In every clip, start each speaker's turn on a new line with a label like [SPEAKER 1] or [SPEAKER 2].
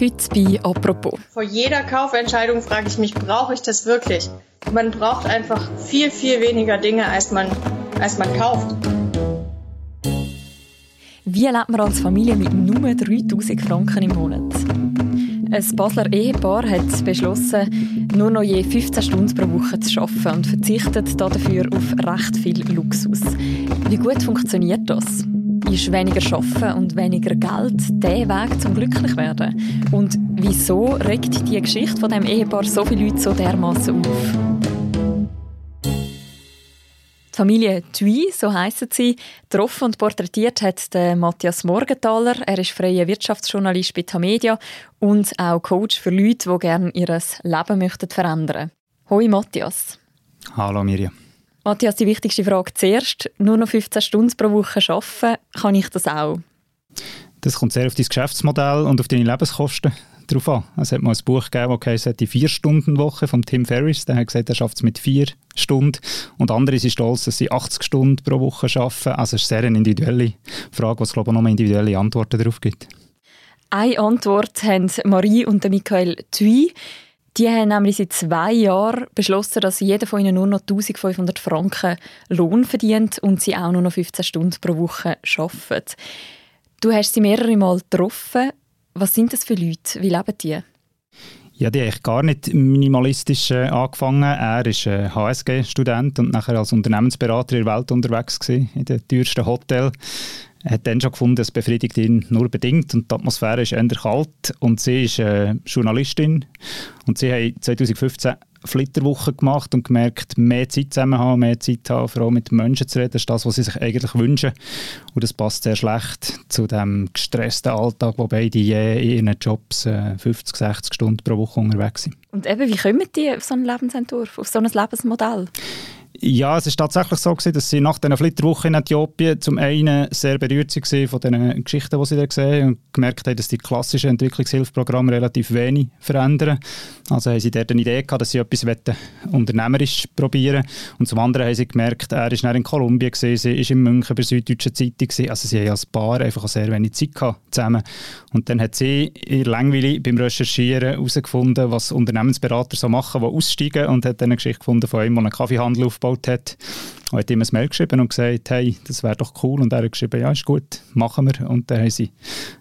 [SPEAKER 1] Heute bei «Apropos».
[SPEAKER 2] Vor jeder Kaufentscheidung frage ich mich, brauche ich das wirklich? Man braucht einfach viel, viel weniger Dinge, als man, als man kauft.
[SPEAKER 1] Wie lebt man als Familie mit nur 3000 Franken im Monat? Ein Basler Ehepaar hat beschlossen, nur noch je 15 Stunden pro Woche zu arbeiten und verzichtet dafür auf recht viel Luxus. Wie gut funktioniert das? Ist weniger Arbeiten und weniger Geld der Weg zum Glücklichwerden? Und wieso regt die Geschichte von dem Ehepaar so viele Leute so dermaßen auf? Die Familie Thui, so heissen sie, getroffen und porträtiert hat der Matthias Morgenthaler. Er ist freier Wirtschaftsjournalist bei Tamedia und auch Coach für Leute, die gerne ihr Leben verändern möchten. Hoi Matthias.
[SPEAKER 3] Hallo Mirja.
[SPEAKER 1] Matthias, die wichtigste Frage zuerst. Nur noch 15 Stunden pro Woche arbeiten, kann ich das auch?
[SPEAKER 3] Das kommt sehr auf dein Geschäftsmodell und auf deine Lebenskosten drauf an. Es hat mal ein Buch gegeben, das heisst, die Vier-Stunden-Woche von Tim Ferriss. Der hat gesagt, er schafft es mit vier Stunden. Und andere sind stolz, dass sie 80 Stunden pro Woche arbeiten. Also es ist sehr eine individuelle Frage, was glaube ich noch individuelle Antworten darauf gibt.
[SPEAKER 1] Eine Antwort haben Marie und Michael Thuy. Die haben nämlich seit zwei Jahren beschlossen, dass jeder von ihnen nur noch 1500 Franken Lohn verdient und sie auch nur noch 15 Stunden pro Woche arbeiten. Du hast sie mehrere Mal getroffen. Was sind das für Leute? Wie leben die?
[SPEAKER 3] Ja, die eigentlich gar nicht minimalistisch äh, angefangen. Er ist äh, HSG-Student und nachher als Unternehmensberater in der Welt unterwegs gewesen, in den teuersten Hotel. Er hat dann schon gefunden, es befriedigt ihn nur bedingt und die Atmosphäre ist eher kalt und sie ist äh, Journalistin und sie hat 2015 Flitterwoche gemacht und gemerkt, mehr Zeit zusammen haben, mehr Zeit haben, vor allem mit Menschen zu reden, ist das, was sie sich eigentlich wünschen. Und das passt sehr schlecht zu dem gestressten Alltag, wo beide je in ihren Jobs 50, äh, 60 Stunden pro Woche unterwegs sind.
[SPEAKER 1] Und eben, wie kommen die auf so einen Lebensentwurf, auf so ein Lebensmodell?
[SPEAKER 3] Ja, es ist tatsächlich so gewesen, dass sie nach dieser Flitterwoche in Äthiopien zum einen sehr berührt waren von den Geschichten, die sie da gesehen und gemerkt haben, dass die klassischen Entwicklungshilfeprogramme relativ wenig verändern. Also haben sie dort eine Idee gehabt, dass sie etwas unternehmerisch probieren Und zum anderen haben sie gemerkt, er ist in Kolumbien gewesen, sie ist in München bei der Süddeutschen Zeitung gewesen. Also sie haben als Paar einfach sehr wenig Zeit gehabt zusammen. Und dann hat sie in Langweile beim Recherchieren herausgefunden, was Unternehmensberater so machen, die aussteigen und hat dann eine Geschichte gefunden von einem, der einen Kaffeehandel aufbaut aufgebaut hat. Und hat ihm ein Mail geschrieben und gesagt, hey, das wäre doch cool. Und er hat geschrieben, ja, ist gut, machen wir. Und dann haben sie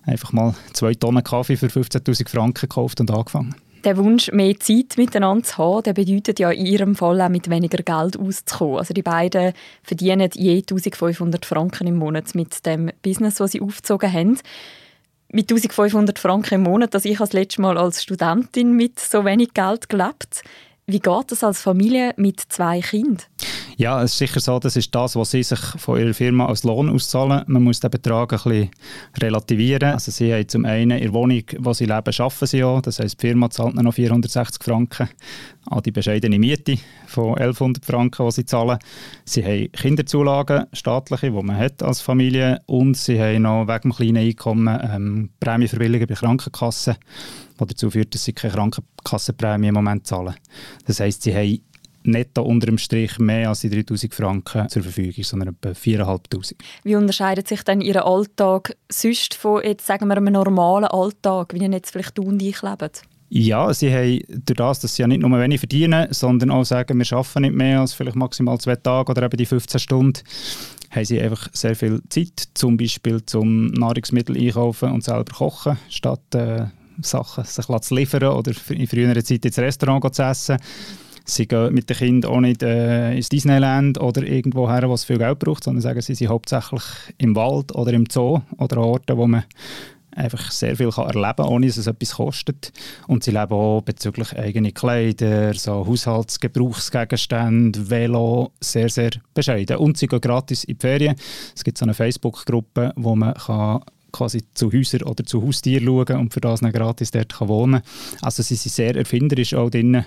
[SPEAKER 3] einfach mal zwei Tonnen Kaffee für 15'000 Franken gekauft und angefangen.
[SPEAKER 1] Der Wunsch, mehr Zeit miteinander zu haben, der bedeutet ja in ihrem Fall auch mit weniger Geld auszukommen. Also die beiden verdienen je 1500 Franken im Monat mit dem Business, das sie aufgezogen haben. Mit 1500 Franken im Monat, dass ich das letzte Mal als Studentin mit so wenig Geld gelebt. Wie geht das als Familie mit zwei Kindern?
[SPEAKER 3] Ja, es ist sicher so, das ist das, was sie sich von ihrer Firma als Lohn auszahlen. Man muss den Betrag ein bisschen relativieren. Also sie haben zum einen in der Wohnung, wo sie leben, arbeiten sie auch. Das heisst, die Firma zahlt noch 460 Franken an die bescheidene Miete von 1100 Franken, die sie zahlen. Sie haben Kinderzulagen, staatliche, die man hat als Familie und sie haben noch wegen dem kleinen Einkommen ähm, Prämienverbilligungen bei Krankenkassen, was dazu führt, dass sie keine Krankenkassenprämie im Moment zahlen. Das heisst, sie haben netto unter dem Strich mehr als die 3000 Franken zur Verfügung, sondern etwa 4'500.
[SPEAKER 1] Wie unterscheidet sich denn Ihr Alltag sonst von jetzt, sagen wir, einem normalen Alltag, wie ihr jetzt vielleicht du und ich leben?
[SPEAKER 3] Ja, sie haben durch das, dass sie ja nicht nur wenig verdienen, sondern auch sagen, wir arbeiten nicht mehr als vielleicht maximal zwei Tage oder eben die 15 Stunden, haben sie einfach sehr viel Zeit, zum Beispiel zum Nahrungsmittel einkaufen und selber kochen, statt äh, Sachen sich zu liefern oder in früherer Zeit ins Restaurant zu essen. Sie gehen mit den Kindern auch nicht äh, ins Disneyland oder irgendwo her, wo es viel Geld braucht, sondern sagen, sie sind hauptsächlich im Wald oder im Zoo oder an Orten, wo man einfach sehr viel kann erleben kann, ohne dass es etwas kostet. Und sie leben auch bezüglich eigene Kleider, so Haushaltsgebrauchsgegenstände, Velo, sehr, sehr bescheiden. Und sie gehen gratis in die Ferien. Es gibt so eine Facebook-Gruppe, wo man kann quasi zu Häusern oder zu Haustieren schauen und für das dann gratis dort kann wohnen Also sie sind sehr erfinderisch auch drin,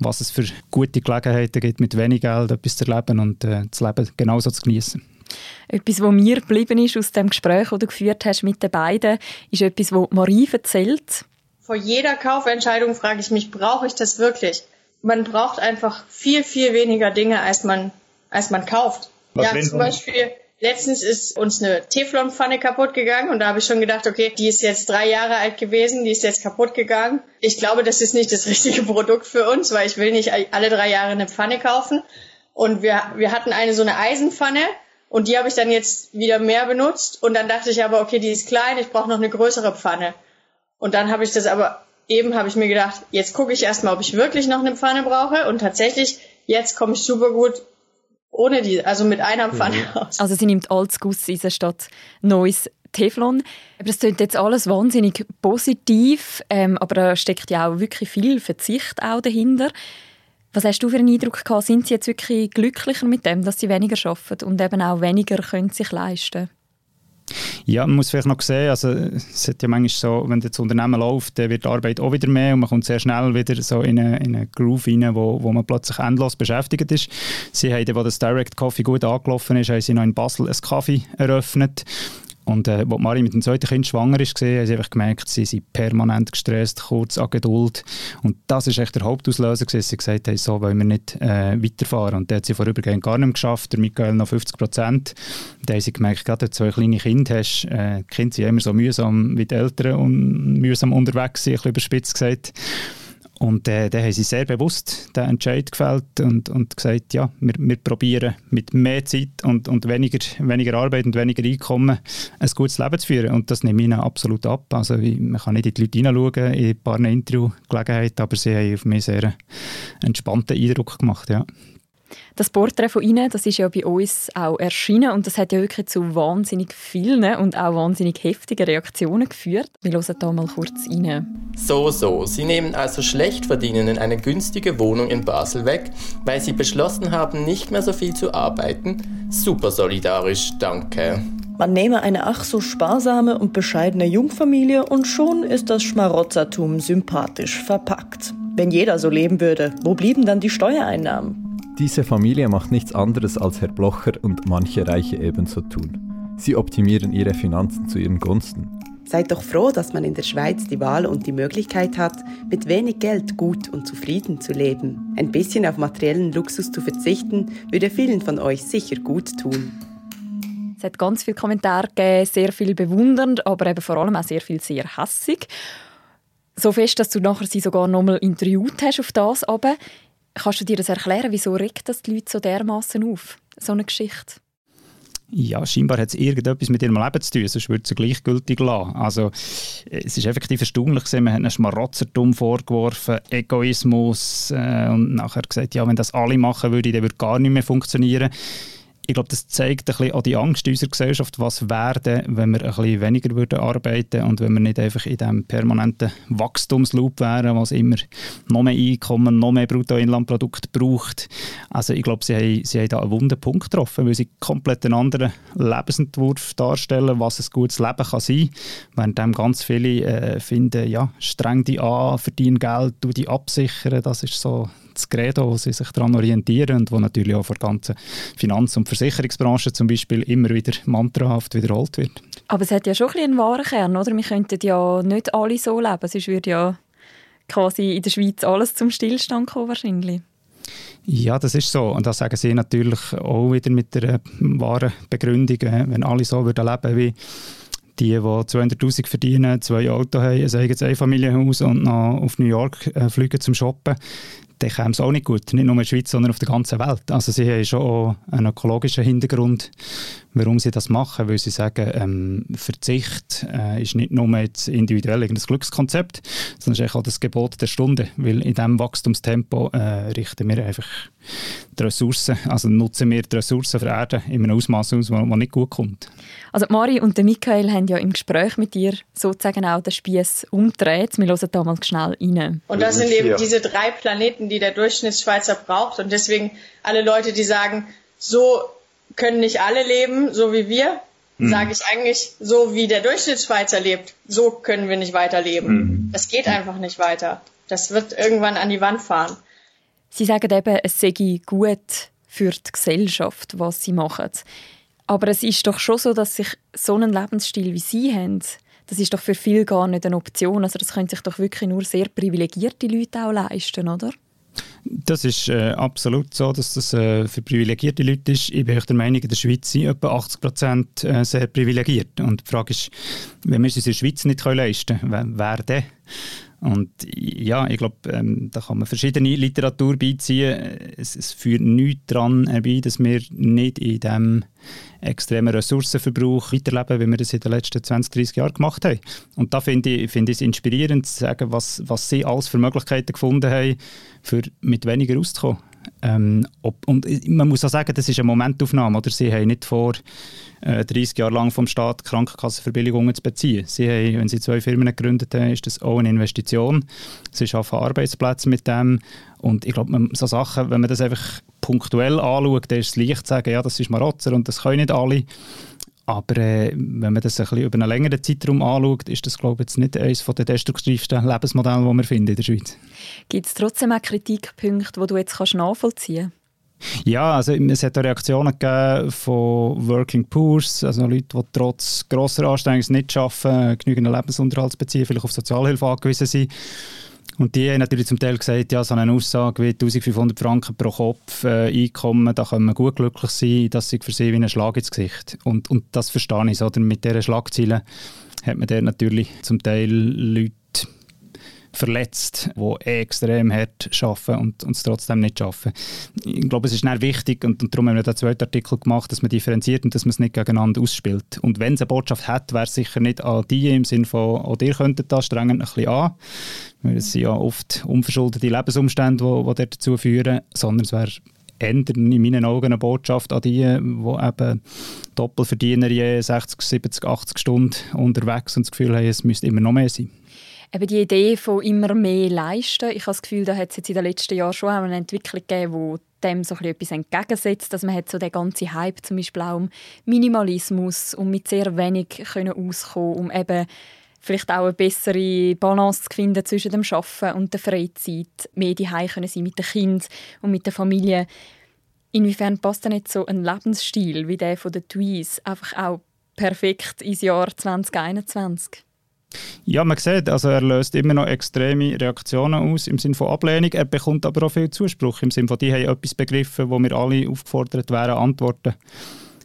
[SPEAKER 3] was es für gute Gelegenheiten gibt, mit wenig Geld etwas zu erleben und äh, das Leben genauso zu genießen.
[SPEAKER 1] Etwas, was mir geblieben ist aus dem Gespräch, das du geführt hast mit den beiden, ist etwas, was Marie erzählt.
[SPEAKER 2] Vor jeder Kaufentscheidung frage ich mich, brauche ich das wirklich? Man braucht einfach viel, viel weniger Dinge, als man, als man kauft. Was ja, zum Beispiel Letztens ist uns eine Teflonpfanne kaputt gegangen und da habe ich schon gedacht, okay, die ist jetzt drei Jahre alt gewesen, die ist jetzt kaputt gegangen. Ich glaube, das ist nicht das richtige Produkt für uns, weil ich will nicht alle drei Jahre eine Pfanne kaufen. Und wir, wir hatten eine so eine Eisenpfanne und die habe ich dann jetzt wieder mehr benutzt. Und dann dachte ich aber, okay, die ist klein, ich brauche noch eine größere Pfanne. Und dann habe ich das aber, eben habe ich mir gedacht, jetzt gucke ich erstmal, ob ich wirklich noch eine Pfanne brauche. Und tatsächlich, jetzt komme ich super gut ohne die, also mit einer Pfanne mhm. aus.
[SPEAKER 1] Also sie nimmt altes Gusseisen statt neues Teflon. Aber das klingt jetzt alles wahnsinnig positiv, ähm, aber da steckt ja auch wirklich viel Verzicht auch dahinter. Was hast du für einen Eindruck gehabt? Sind sie jetzt wirklich glücklicher mit dem, dass sie weniger arbeiten und eben auch weniger können sich leisten
[SPEAKER 3] ja, man muss vielleicht noch sehen, also es ist ja manchmal so, wenn das Unternehmen läuft, dann wird die Arbeit auch wieder mehr und man kommt sehr schnell wieder so in einen eine Groove rein, wo, wo man plötzlich endlos beschäftigt ist. Sie haben, als das Direct Coffee gut angelaufen ist, haben sie noch in Basel ein Kaffee eröffnet und äh, als Marie mit dem zweiten Kind schwanger ist, haben sie einfach gemerkt, sie sind permanent gestresst, kurz an Geduld. Und das ist echt der Hauptauslöser, gewesen, dass sie gesagt haben, so wollen wir nicht äh, weiterfahren. Und da hat sie vorübergehend gar nicht geschafft, der Michael noch 50 Prozent. Da haben sie gemerkt, gerade wenn du zwei kleine Kinder hast, äh, die Kinder sind immer so mühsam wie die Eltern und mühsam unterwegs, ein bisschen überspitzt gesagt. Und äh, dann haben sie sehr bewusst den Entscheid gefällt und, und gesagt, ja, wir, probieren mit mehr Zeit und, und weniger, weniger Arbeit und weniger Einkommen ein gutes Leben zu führen. Und das nehme ich ihnen absolut ab. Also man kann nicht in die Leute hineinschauen, in ein paar Interviewgelegenheiten, aber sie haben auf mich sehr entspannten Eindruck gemacht, ja.
[SPEAKER 1] Das Porträt von Ihnen, das ist ja bei uns auch erschienen und das hat ja wirklich zu wahnsinnig vielen und auch wahnsinnig heftigen Reaktionen geführt. Wir hören da mal kurz rein.
[SPEAKER 4] So, so. Sie nehmen also Schlechtverdienenden eine günstige Wohnung in Basel weg, weil sie beschlossen haben, nicht mehr so viel zu arbeiten. Super solidarisch, danke.
[SPEAKER 5] Man nehme eine ach so sparsame und bescheidene Jungfamilie und schon ist das Schmarotzertum sympathisch verpackt. Wenn jeder so leben würde, wo blieben dann die Steuereinnahmen?
[SPEAKER 6] Diese Familie macht nichts anderes als Herr Blocher und manche Reiche ebenso tun. Sie optimieren ihre Finanzen zu ihren Gunsten.
[SPEAKER 7] Seid doch froh, dass man in der Schweiz die Wahl und die Möglichkeit hat, mit wenig Geld gut und zufrieden zu leben. Ein bisschen auf materiellen Luxus zu verzichten, würde vielen von euch sicher gut tun.
[SPEAKER 1] Es hat ganz viele Kommentare gegeben, sehr viel bewundernd, aber eben vor allem auch sehr viel sehr hässig. So fest, dass du nachher sie sogar nochmal interviewt hast auf das aber. Kannst du dir das erklären? Wieso regt das die Leute so dermaßen auf, so eine Geschichte?
[SPEAKER 3] Ja, scheinbar hat es irgendetwas mit ihrem Leben zu tun, sonst würde sie gleichgültig lassen. Also, es ist effektiv erstaunlich gewesen, man hat einen Schmarotzertum vorgeworfen, Egoismus äh, und nachher gesagt, ja, wenn das alle machen würden, dann würde gar nicht mehr funktionieren ich glaube, das zeigt ein bisschen auch die Angst in unserer Gesellschaft, was wäre, wenn wir ein bisschen weniger würden arbeiten und wenn wir nicht einfach in diesem permanenten Wachstumsloop wären, was immer noch mehr Einkommen, noch mehr Bruttoinlandprodukt braucht. Also ich glaube, sie haben, sie haben da einen wunden Punkt getroffen, weil sie komplett einen anderen Lebensentwurf darstellen, was ein gutes Leben kann sein kann, während ganz viele äh, finden, ja, streng die an, verdienen Geld, du die absichern, das ist so das Credo, wo sie sich daran orientieren und wo natürlich auch von der ganzen Finanz- und Versicherungsbranche zum Beispiel immer wieder mantrahaft wiederholt wird.
[SPEAKER 1] Aber es hat ja schon ein einen wahren Kern, oder? Wir könnten ja nicht alle so leben, sonst würde ja quasi in der Schweiz alles zum Stillstand kommen wahrscheinlich.
[SPEAKER 3] Ja, das ist so. Und das sagen sie natürlich auch wieder mit der wahren Begründung, wenn alle so würden leben wie die, die 200'000 verdienen, zwei Autos haben, ein eigenes Einfamilienhaus und noch auf New York äh, fliegen zum Shoppen, dann käme es auch nicht gut. Nicht nur in der Schweiz, sondern auf der ganzen Welt. Also sie haben schon auch einen ökologischen Hintergrund, warum sie das machen. Weil sie sagen, ähm, Verzicht äh, ist nicht nur jetzt individuell ein Glückskonzept, sondern ist auch das Gebot der Stunde. Weil in diesem Wachstumstempo äh, richten wir einfach die Ressourcen, also nutzen wir die Ressourcen der Erde in einem Ausmaß aus, das nicht gut kommt.
[SPEAKER 1] Also Mari und der Michael haben ja im Gespräch mit dir sozusagen auch den Spieß umgedreht. Wir hören da mal schnell rein.
[SPEAKER 2] Und das sind eben diese drei Planeten, die der Durchschnittsschweizer braucht. Und deswegen alle Leute, die sagen, so können nicht alle leben, so wie wir, mhm. sage ich eigentlich, so wie der Durchschnittsschweizer lebt, so können wir nicht weiterleben. Mhm. Das geht einfach nicht weiter. Das wird irgendwann an die Wand fahren.
[SPEAKER 1] Sie sagen eben, es sei gut für die Gesellschaft, was sie machen. Aber es ist doch schon so, dass sich so einen Lebensstil wie Sie haben, das ist doch für viele gar nicht eine Option. Also das können sich doch wirklich nur sehr privilegierte Leute auch leisten, oder?
[SPEAKER 3] Das ist äh, absolut so, dass das äh, für privilegierte Leute ist. Ich bin der Meinung, in der Schweiz sind etwa 80 Prozent äh, sehr privilegiert. Und die Frage ist, wenn wir es in der Schweiz nicht leisten können, wer denn? Und ja, ich glaube, ähm, da kann man verschiedene Literatur beiziehen. Es, es führt nichts daran herbei, dass wir nicht in diesem extremen Ressourcenverbrauch weiterleben, wie wir das in den letzten 20, 30 Jahren gemacht haben. Und da finde ich, find es inspirierend zu sagen, was, was sie alles für Möglichkeiten gefunden haben, für mit weniger auszukommen. Ähm, ob, und man muss auch sagen, das ist eine Momentaufnahme. Oder? Sie haben nicht vor, äh, 30 Jahre lang vom Staat Krankenkassenverbilligungen zu beziehen. Sie haben, wenn Sie zwei Firmen gegründet haben, ist das auch eine Investition. Sie schaffen Arbeitsplätze mit dem. Und ich glaube, so Sachen, wenn man das einfach punktuell anschaut, dann ist es leicht zu sagen, ja, das ist Marotzer und das können nicht alle. Aber äh, wenn man das ein bisschen über einen längeren Zeitraum anschaut, ist das, glaube ich, jetzt nicht eines der destruktivsten Lebensmodelle, die wir finden in der Schweiz.
[SPEAKER 1] Gibt es trotzdem auch Kritikpunkte, die du jetzt kannst nachvollziehen kannst?
[SPEAKER 3] Ja, also es hat Reaktionen gegeben von Working Poors, also Leute, die trotz grosser Anstrengungen nicht schaffen, genügend Lebensunterhalt zu beziehen, vielleicht auf Sozialhilfe angewiesen sind. Und die haben natürlich zum Teil gesagt, ja, so eine Aussage wie 1500 Franken pro Kopf äh, Einkommen, da können wir gut glücklich sein, das ist für sie wie ein Schlag ins Gesicht. Und, und das verstehe ich so. Mit diesen Schlagzeilen hat man dort natürlich zum Teil Leute verletzt, die extrem hart arbeiten und, und es trotzdem nicht schaffen. Ich glaube, es ist dann wichtig, und, und darum haben wir den zweiten Artikel gemacht, dass man differenziert und dass man es nicht gegeneinander ausspielt. Und wenn es eine Botschaft hat, wäre es sicher nicht an die im Sinne von, auch ihr könntet das strengend ein bisschen an, weil es sind ja oft unverschuldete Lebensumstände, die, die dazu führen, sondern es wäre ändern in meinen Augen eine Botschaft an die, die eben Doppelverdiener je 60, 70, 80 Stunden unterwegs und das Gefühl haben, es müsste immer noch mehr sein.
[SPEAKER 1] Eben die Idee von immer mehr leisten, ich habe das Gefühl, da hat es jetzt in den letzten Jahren schon eine Entwicklung gegeben, die dem so etwas entgegensetzt, dass man hat so den ganzen Hype zum Beispiel auch um Minimalismus, um mit sehr wenig können auskommen, um eben vielleicht auch eine bessere Balance zu finden zwischen dem Arbeiten und der Freizeit, mehr daheim können sein mit den Kindern und mit der Familie. Inwiefern passt denn nicht so ein Lebensstil wie der von den Tweez einfach auch perfekt ins Jahr 2021?
[SPEAKER 3] Ja, man sieht, also er löst immer noch extreme Reaktionen aus im Sinne von Ablehnung. Er bekommt aber auch viel Zuspruch im Sinne von, die haben etwas begriffen, wo wir alle aufgefordert wären, Antworten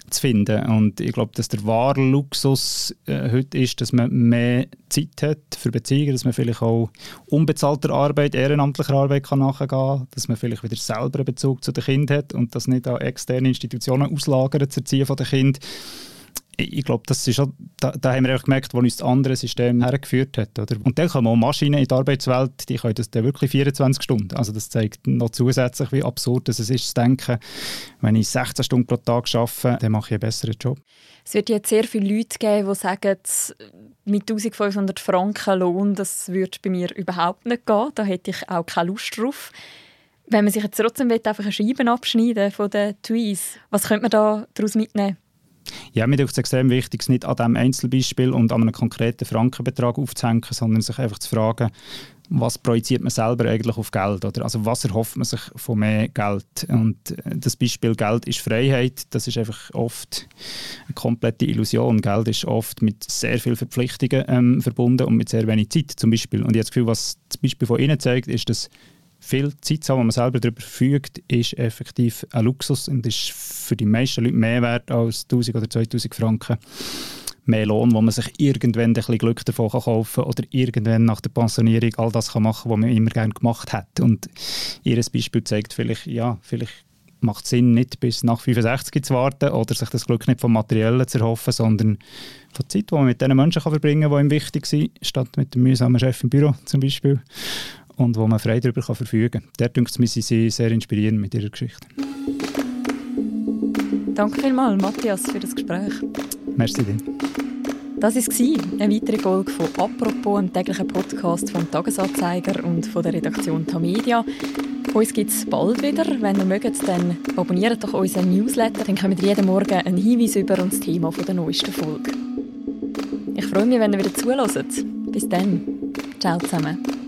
[SPEAKER 3] zu finden. Und ich glaube, dass der wahre Luxus äh, heute ist, dass man mehr Zeit hat für Beziehungen, dass man vielleicht auch unbezahlter Arbeit, ehrenamtlicher Arbeit kann nachgehen kann, dass man vielleicht wieder selber einen Bezug zu den Kindern hat und das nicht an externe Institutionen auslagern, zu erziehen von den Kindern ich glaube, das ist da, da, haben wir gemerkt, wo uns das andere System hergeführt hat. Oder? Und dann kommen auch Maschinen in die Arbeitswelt, die können das dann wirklich 24 Stunden. Also das zeigt noch zusätzlich, wie absurd es ist, zu denken, wenn ich 16 Stunden pro Tag arbeite, dann mache ich einen besseren Job.
[SPEAKER 1] Es wird jetzt sehr viele Leute geben, die sagen, mit 1500 Franken Lohn, das würde bei mir überhaupt nicht gehen. Da hätte ich auch keine Lust drauf. Wenn man sich jetzt trotzdem einfach eine Scheibe abschneiden von den Tweets, was könnte man da daraus mitnehmen?
[SPEAKER 3] Ja, mir ist es extrem wichtig, es nicht an diesem Einzelbeispiel und an einem konkreten Frankenbetrag aufzuhängen, sondern sich einfach zu fragen, was projiziert man selber eigentlich auf Geld? Oder? Also was erhofft man sich von mehr Geld? Und äh, das Beispiel Geld ist Freiheit, das ist einfach oft eine komplette Illusion. Geld ist oft mit sehr vielen Verpflichtungen ähm, verbunden und mit sehr wenig Zeit zum Beispiel. Und ich habe das Gefühl, was das Beispiel von Ihnen zeigt, ist, dass viel Zeit zu haben, man selber darüber verfügt, ist effektiv ein Luxus und ist für die meisten Leute mehr wert als 1000 oder 2000 Franken mehr Lohn, wo man sich irgendwann ein bisschen Glück davon kann kaufen oder irgendwann nach der Pensionierung all das kann machen, was man immer gerne gemacht hat. Und ihr Beispiel zeigt vielleicht, ja, vielleicht macht es Sinn, nicht bis nach 65 zu warten oder sich das Glück nicht vom Materiellen zu erhoffen, sondern von der Zeit, die man mit den Menschen kann verbringen kann, die ihm wichtig sind, statt mit dem mühsamen Chef im Büro zum Beispiel und wo man frei darüber kann verfügen kann. Der denkt mir, sie sehr inspirierend mit ihrer Geschichte.
[SPEAKER 1] Danke vielmals, Matthias, für das Gespräch.
[SPEAKER 3] Merci dir.
[SPEAKER 1] Das war eine weitere Folge von «Apropos», einem täglichen Podcast vom «Tagesanzeiger» und von der Redaktion Tamedia. Uns gibt es bald wieder. Wenn ihr mögt, dann abonniert doch unseren Newsletter. Dann kommt jeden Morgen ein Hinweis über das Thema der neuesten Folge. Ich freue mich, wenn ihr wieder zuhört. Bis dann. Ciao zusammen.